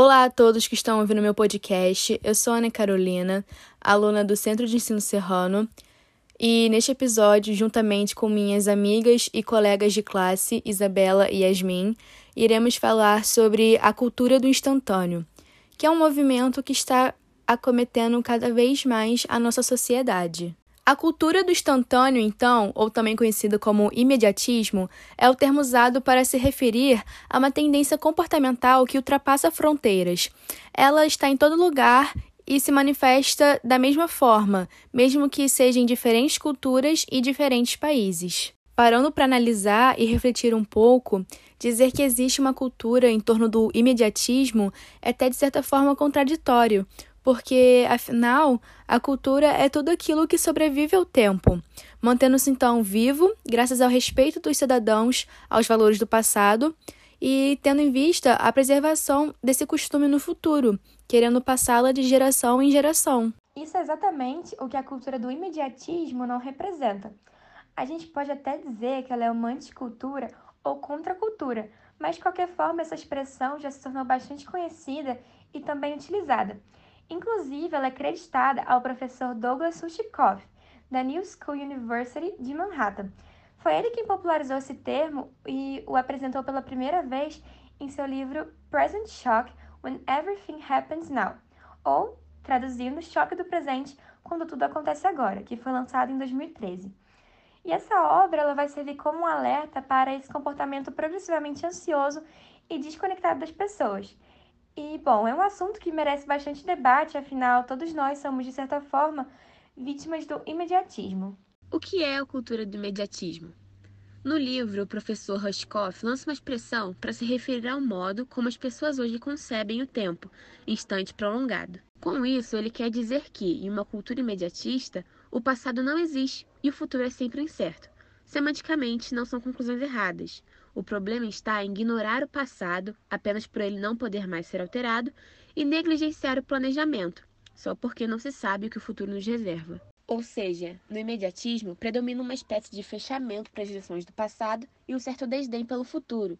Olá a todos que estão ouvindo meu podcast. Eu sou Ana Carolina, aluna do Centro de Ensino Serrano, e neste episódio, juntamente com minhas amigas e colegas de classe, Isabela e Yasmin, iremos falar sobre a cultura do instantâneo, que é um movimento que está acometendo cada vez mais a nossa sociedade. A cultura do instantâneo, então, ou também conhecida como imediatismo, é o termo usado para se referir a uma tendência comportamental que ultrapassa fronteiras. Ela está em todo lugar e se manifesta da mesma forma, mesmo que seja em diferentes culturas e diferentes países. Parando para analisar e refletir um pouco, dizer que existe uma cultura em torno do imediatismo é até de certa forma contraditório, porque, afinal, a cultura é tudo aquilo que sobrevive ao tempo, mantendo-se então vivo graças ao respeito dos cidadãos aos valores do passado e tendo em vista a preservação desse costume no futuro, querendo passá-la de geração em geração. Isso é exatamente o que a cultura do imediatismo não representa. A gente pode até dizer que ela é uma anticultura ou contracultura, mas de qualquer forma essa expressão já se tornou bastante conhecida e também utilizada. Inclusive, ela é creditada ao professor Douglas Sushikoff, da New School University de Manhattan. Foi ele quem popularizou esse termo e o apresentou pela primeira vez em seu livro Present Shock When Everything Happens Now, ou, traduzindo, Choque do Presente quando tudo acontece agora, que foi lançado em 2013. E essa obra ela vai servir como um alerta para esse comportamento progressivamente ansioso e desconectado das pessoas, e, bom, é um assunto que merece bastante debate, afinal, todos nós somos, de certa forma, vítimas do imediatismo. O que é a cultura do imediatismo? No livro, o professor Rushkoff lança uma expressão para se referir ao modo como as pessoas hoje concebem o tempo, instante prolongado. Com isso, ele quer dizer que, em uma cultura imediatista, o passado não existe e o futuro é sempre incerto. Semanticamente, não são conclusões erradas. O problema está em ignorar o passado, apenas por ele não poder mais ser alterado, e negligenciar o planejamento, só porque não se sabe o que o futuro nos reserva. Ou seja, no imediatismo predomina uma espécie de fechamento para as lições do passado e um certo desdém pelo futuro.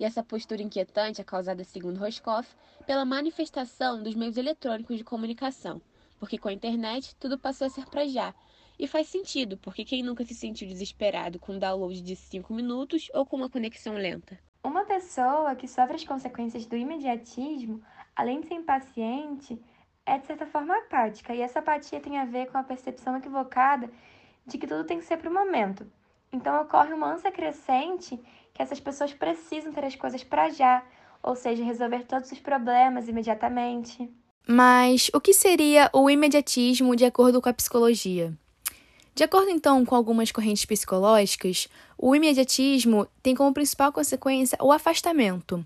E essa postura inquietante é causada, segundo Roscoff, pela manifestação dos meios eletrônicos de comunicação, porque com a internet tudo passou a ser para já, e faz sentido, porque quem nunca se sentiu desesperado com um download de 5 minutos ou com uma conexão lenta? Uma pessoa que sofre as consequências do imediatismo, além de ser impaciente, é de certa forma apática, e essa apatia tem a ver com a percepção equivocada de que tudo tem que ser para o momento. Então ocorre uma ânsia crescente que essas pessoas precisam ter as coisas para já, ou seja, resolver todos os problemas imediatamente. Mas o que seria o imediatismo de acordo com a psicologia? De acordo então com algumas correntes psicológicas, o imediatismo tem como principal consequência o afastamento.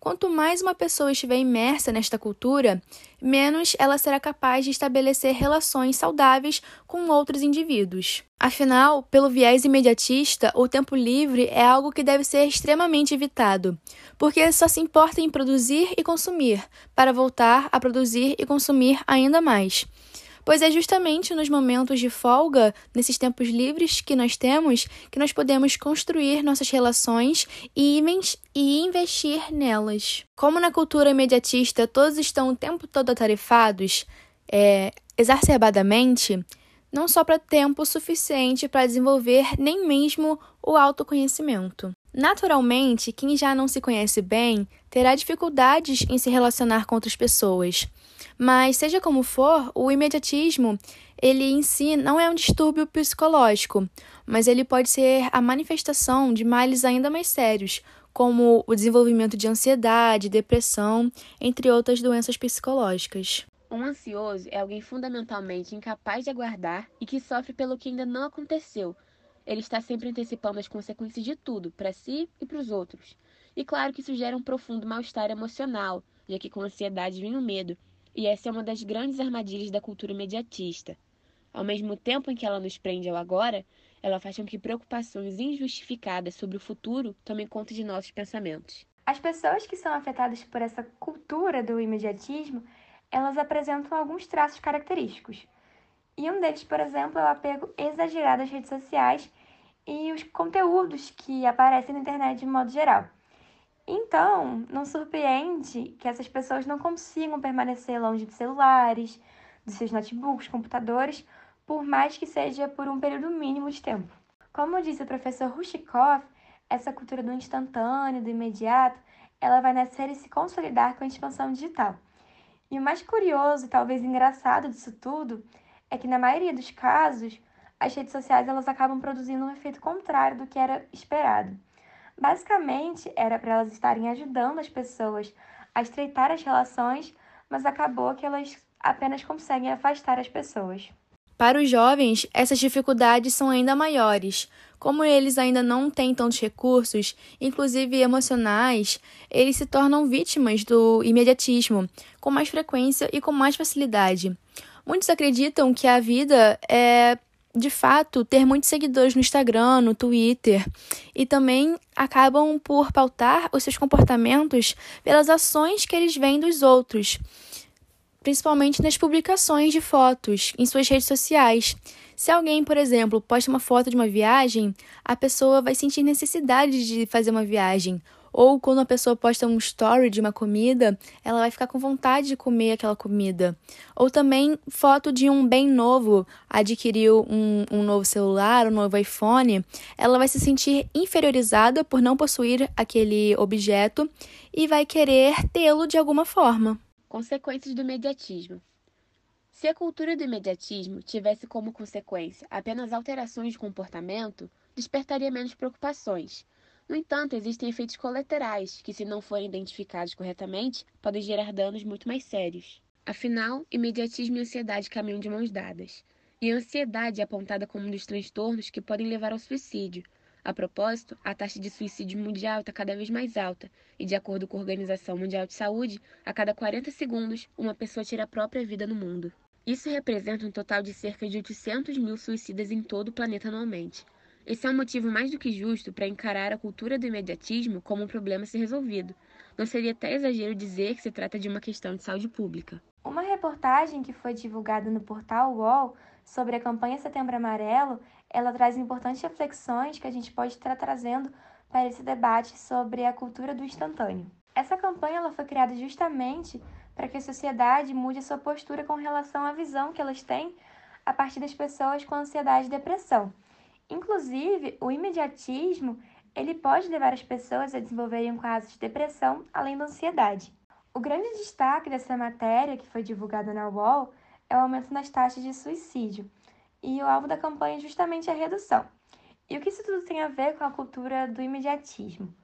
Quanto mais uma pessoa estiver imersa nesta cultura, menos ela será capaz de estabelecer relações saudáveis com outros indivíduos. Afinal, pelo viés imediatista, o tempo livre é algo que deve ser extremamente evitado, porque só se importa em produzir e consumir, para voltar a produzir e consumir ainda mais pois é justamente nos momentos de folga, nesses tempos livres que nós temos, que nós podemos construir nossas relações e, investir nelas. Como na cultura imediatista todos estão o tempo todo atarefados, é, exacerbadamente, não sobra tempo suficiente para desenvolver nem mesmo o autoconhecimento. Naturalmente, quem já não se conhece bem terá dificuldades em se relacionar com outras pessoas. Mas seja como for, o imediatismo, ele em si não é um distúrbio psicológico, mas ele pode ser a manifestação de males ainda mais sérios, como o desenvolvimento de ansiedade, depressão, entre outras doenças psicológicas. Um ansioso é alguém fundamentalmente incapaz de aguardar e que sofre pelo que ainda não aconteceu. Ele está sempre antecipando as consequências de tudo, para si e para os outros. E claro que isso gera um profundo mal-estar emocional, já que com ansiedade vem o medo, e essa é uma das grandes armadilhas da cultura imediatista. Ao mesmo tempo em que ela nos prende ao agora, ela faz com que preocupações injustificadas sobre o futuro tomem conta de nossos pensamentos. As pessoas que são afetadas por essa cultura do imediatismo, elas apresentam alguns traços característicos. E um deles, por exemplo, é o apego exagerado às redes sociais e os conteúdos que aparecem na internet de modo geral. Então, não surpreende que essas pessoas não consigam permanecer longe de celulares, dos seus notebooks, computadores, por mais que seja por um período mínimo de tempo. Como disse o professor Rushikoff, essa cultura do instantâneo, do imediato, ela vai nascer e se consolidar com a expansão digital. E o mais curioso talvez engraçado disso tudo é que na maioria dos casos, as redes sociais elas acabam produzindo um efeito contrário do que era esperado. Basicamente, era para elas estarem ajudando as pessoas a estreitar as relações, mas acabou que elas apenas conseguem afastar as pessoas. Para os jovens, essas dificuldades são ainda maiores. Como eles ainda não têm tantos recursos, inclusive emocionais, eles se tornam vítimas do imediatismo com mais frequência e com mais facilidade. Muitos acreditam que a vida é, de fato, ter muitos seguidores no Instagram, no Twitter, e também acabam por pautar os seus comportamentos pelas ações que eles veem dos outros principalmente nas publicações de fotos em suas redes sociais. Se alguém, por exemplo, posta uma foto de uma viagem, a pessoa vai sentir necessidade de fazer uma viagem. Ou quando a pessoa posta um story de uma comida, ela vai ficar com vontade de comer aquela comida. Ou também foto de um bem novo, adquiriu um, um novo celular, um novo iPhone, ela vai se sentir inferiorizada por não possuir aquele objeto e vai querer tê-lo de alguma forma. Consequências do imediatismo. Se a cultura do imediatismo tivesse como consequência apenas alterações de comportamento, despertaria menos preocupações. No entanto, existem efeitos colaterais que, se não forem identificados corretamente, podem gerar danos muito mais sérios. Afinal, imediatismo e ansiedade caminham de mãos dadas. E a ansiedade é apontada como um dos transtornos que podem levar ao suicídio, a propósito, a taxa de suicídio mundial está cada vez mais alta, e de acordo com a Organização Mundial de Saúde, a cada 40 segundos, uma pessoa tira a própria vida no mundo. Isso representa um total de cerca de 800 mil suicidas em todo o planeta anualmente. Esse é um motivo mais do que justo para encarar a cultura do imediatismo como um problema a ser resolvido. Não seria até exagero dizer que se trata de uma questão de saúde pública. Uma reportagem que foi divulgada no portal UOL sobre a campanha Setembro Amarelo ela traz importantes reflexões que a gente pode estar trazendo para esse debate sobre a cultura do instantâneo. Essa campanha ela foi criada justamente para que a sociedade mude a sua postura com relação à visão que elas têm a partir das pessoas com ansiedade e depressão. Inclusive, o imediatismo ele pode levar as pessoas a desenvolverem quadro de depressão além da ansiedade. O grande destaque dessa matéria que foi divulgada na UOL é o aumento nas taxas de suicídio e o alvo da campanha é justamente a redução. E o que isso tudo tem a ver com a cultura do imediatismo?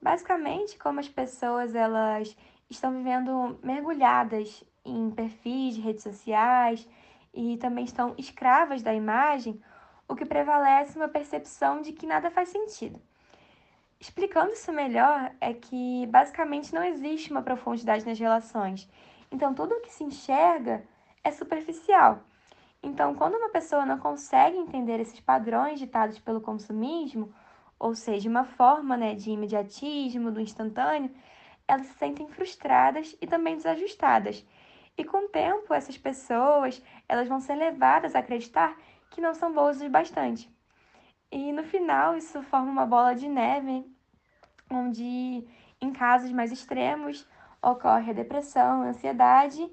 Basicamente, como as pessoas elas estão vivendo mergulhadas em perfis de redes sociais e também estão escravas da imagem, o que prevalece é uma percepção de que nada faz sentido. Explicando isso melhor, é que basicamente não existe uma profundidade nas relações. Então, tudo o que se enxerga é superficial. Então, quando uma pessoa não consegue entender esses padrões ditados pelo consumismo, ou seja, uma forma né, de imediatismo, do instantâneo, elas se sentem frustradas e também desajustadas. E com o tempo, essas pessoas elas vão ser levadas a acreditar que não são boas o bastante. E no final, isso forma uma bola de neve, onde, em casos mais extremos, ocorre a depressão, a ansiedade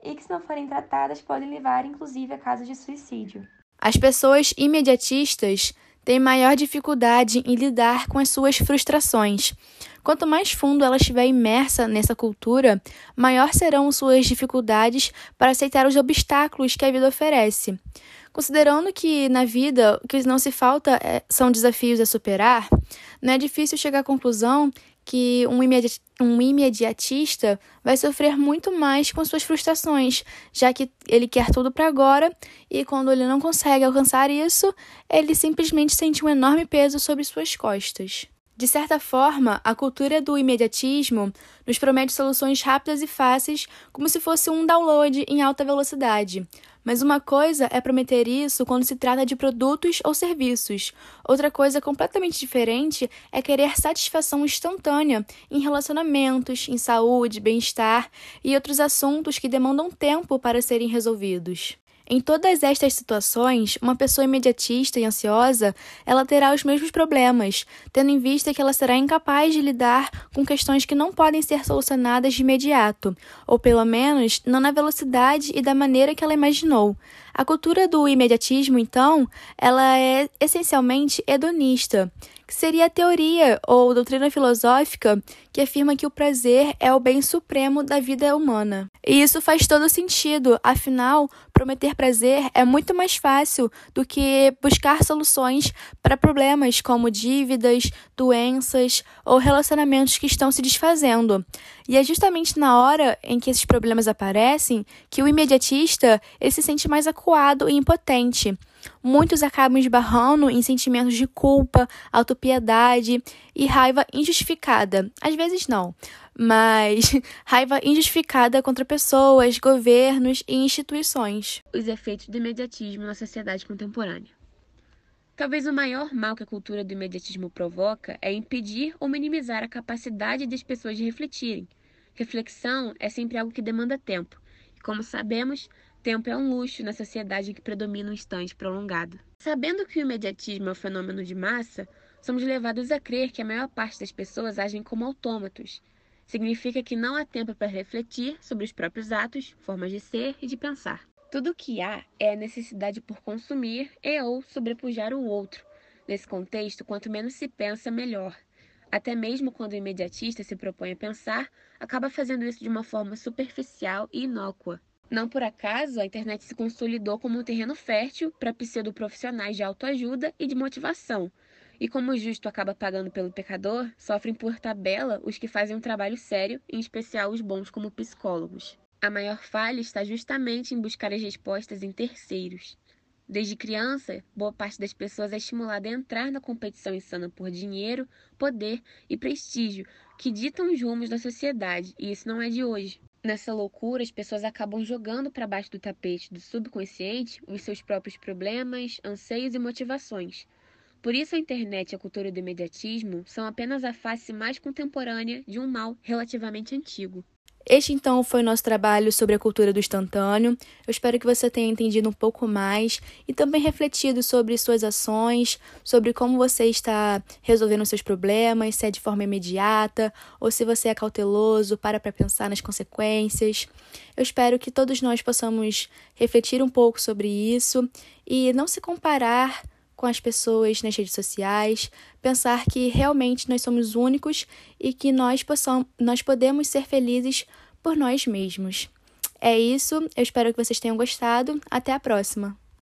e que, se não forem tratadas, podem levar inclusive a casos de suicídio. As pessoas imediatistas têm maior dificuldade em lidar com as suas frustrações. Quanto mais fundo ela estiver imersa nessa cultura, maior serão suas dificuldades para aceitar os obstáculos que a vida oferece. Considerando que na vida o que não se falta é, são desafios a superar, não é difícil chegar à conclusão que um, imedi um imediatista vai sofrer muito mais com suas frustrações, já que ele quer tudo para agora e quando ele não consegue alcançar isso, ele simplesmente sente um enorme peso sobre suas costas. De certa forma, a cultura do imediatismo nos promete soluções rápidas e fáceis, como se fosse um download em alta velocidade. Mas uma coisa é prometer isso quando se trata de produtos ou serviços. Outra coisa completamente diferente é querer satisfação instantânea em relacionamentos, em saúde, bem-estar e outros assuntos que demandam tempo para serem resolvidos. Em todas estas situações, uma pessoa imediatista e ansiosa, ela terá os mesmos problemas, tendo em vista que ela será incapaz de lidar com questões que não podem ser solucionadas de imediato, ou pelo menos não na velocidade e da maneira que ela imaginou. A cultura do imediatismo, então, ela é essencialmente hedonista que seria a teoria ou doutrina filosófica que afirma que o prazer é o bem supremo da vida humana. E isso faz todo sentido, afinal, prometer prazer é muito mais fácil do que buscar soluções para problemas como dívidas, doenças ou relacionamentos que estão se desfazendo. E é justamente na hora em que esses problemas aparecem que o imediatista ele se sente mais acuado e impotente. Muitos acabam esbarrando em sentimentos de culpa, autopiedade e raiva injustificada. Às vezes não, mas raiva injustificada contra pessoas, governos e instituições. Os efeitos do imediatismo na sociedade contemporânea. Talvez o maior mal que a cultura do imediatismo provoca é impedir ou minimizar a capacidade das pessoas de refletirem. Reflexão é sempre algo que demanda tempo, e como sabemos, tempo é um luxo na sociedade em que predomina um instante prolongado. Sabendo que o imediatismo é um fenômeno de massa, somos levados a crer que a maior parte das pessoas agem como autômatos. Significa que não há tempo para refletir sobre os próprios atos, formas de ser e de pensar. Tudo o que há é a necessidade por consumir e ou sobrepujar o outro. Nesse contexto, quanto menos se pensa, melhor. Até mesmo quando o imediatista se propõe a pensar, acaba fazendo isso de uma forma superficial e inócua. Não por acaso, a internet se consolidou como um terreno fértil para pseudoprofissionais de autoajuda e de motivação. E como o justo acaba pagando pelo pecador, sofrem por tabela os que fazem um trabalho sério, em especial os bons como psicólogos. A maior falha está justamente em buscar as respostas em terceiros. Desde criança, boa parte das pessoas é estimulada a entrar na competição insana por dinheiro, poder e prestígio, que ditam os rumos da sociedade, e isso não é de hoje. Nessa loucura, as pessoas acabam jogando para baixo do tapete do subconsciente os seus próprios problemas, anseios e motivações. Por isso, a internet e a cultura do imediatismo são apenas a face mais contemporânea de um mal relativamente antigo. Este então foi o nosso trabalho sobre a cultura do instantâneo. Eu espero que você tenha entendido um pouco mais e também refletido sobre suas ações, sobre como você está resolvendo seus problemas, se é de forma imediata ou se você é cauteloso, para para pensar nas consequências. Eu espero que todos nós possamos refletir um pouco sobre isso e não se comparar com as pessoas nas redes sociais, pensar que realmente nós somos únicos e que nós, possam, nós podemos ser felizes por nós mesmos. É isso, eu espero que vocês tenham gostado. Até a próxima!